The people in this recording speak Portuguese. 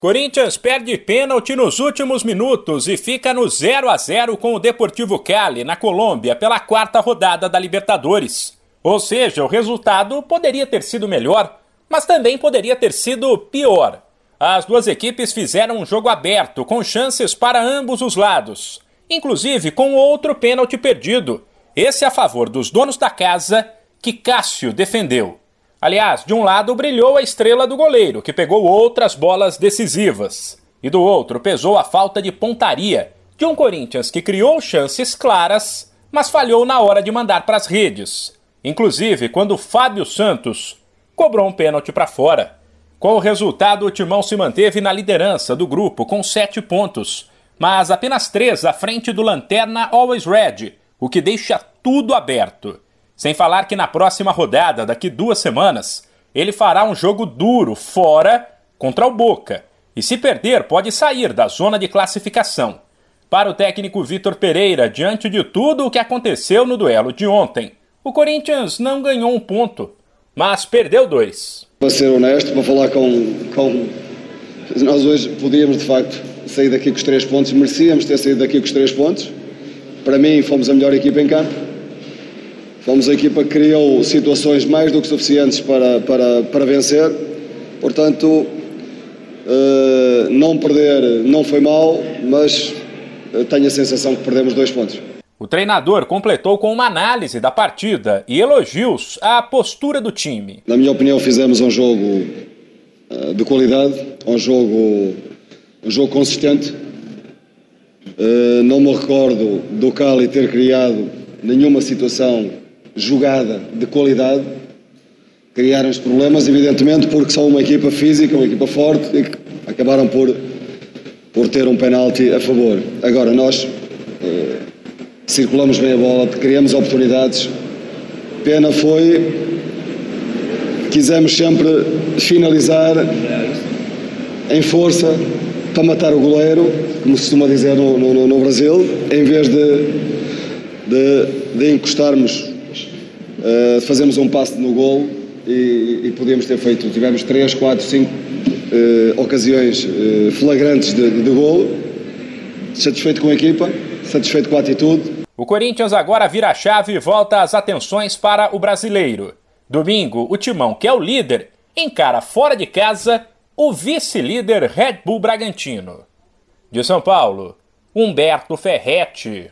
Corinthians perde pênalti nos últimos minutos e fica no 0 a 0 com o Deportivo Cali, na Colômbia, pela quarta rodada da Libertadores. Ou seja, o resultado poderia ter sido melhor, mas também poderia ter sido pior. As duas equipes fizeram um jogo aberto, com chances para ambos os lados, inclusive com outro pênalti perdido, esse a favor dos donos da casa, que Cássio defendeu. Aliás, de um lado brilhou a estrela do goleiro, que pegou outras bolas decisivas. E do outro pesou a falta de pontaria de um Corinthians que criou chances claras, mas falhou na hora de mandar para as redes. Inclusive quando Fábio Santos cobrou um pênalti para fora. Com o resultado, o Timão se manteve na liderança do grupo com sete pontos, mas apenas três à frente do Lanterna Always Red, o que deixa tudo aberto. Sem falar que na próxima rodada, daqui duas semanas, ele fará um jogo duro fora contra o Boca. E se perder, pode sair da zona de classificação. Para o técnico Vitor Pereira, diante de tudo o que aconteceu no duelo de ontem, o Corinthians não ganhou um ponto, mas perdeu dois. Para ser honesto, para falar com, com. Nós hoje podíamos de facto sair daqui com os três pontos, merecíamos ter saído daqui com os três pontos. Para mim, fomos a melhor equipa em campo Fomos a equipa que criou situações mais do que suficientes para, para, para vencer. Portanto, uh, não perder não foi mal, mas tenho a sensação que perdemos dois pontos. O treinador completou com uma análise da partida e elogios à postura do time. Na minha opinião, fizemos um jogo uh, de qualidade, um jogo, um jogo consistente. Não me recordo do Cali ter criado nenhuma situação jogada de qualidade, criaram-se problemas, evidentemente, porque são uma equipa física, uma equipa forte e que acabaram por, por ter um penalti a favor. Agora, nós eh, circulamos bem a bola, criamos oportunidades. Pena foi, quisemos sempre finalizar em força para matar o goleiro, como se costuma dizer no, no, no Brasil, em vez de, de, de encostarmos Uh, fazemos um passe no gol e, e podíamos ter feito, tivemos 3, 4, 5 uh, ocasiões uh, flagrantes de, de gol. Satisfeito com a equipa, satisfeito com a atitude. O Corinthians agora vira a chave e volta as atenções para o brasileiro. Domingo, o Timão, que é o líder, encara fora de casa o vice-líder Red Bull Bragantino. De São Paulo, Humberto Ferretti.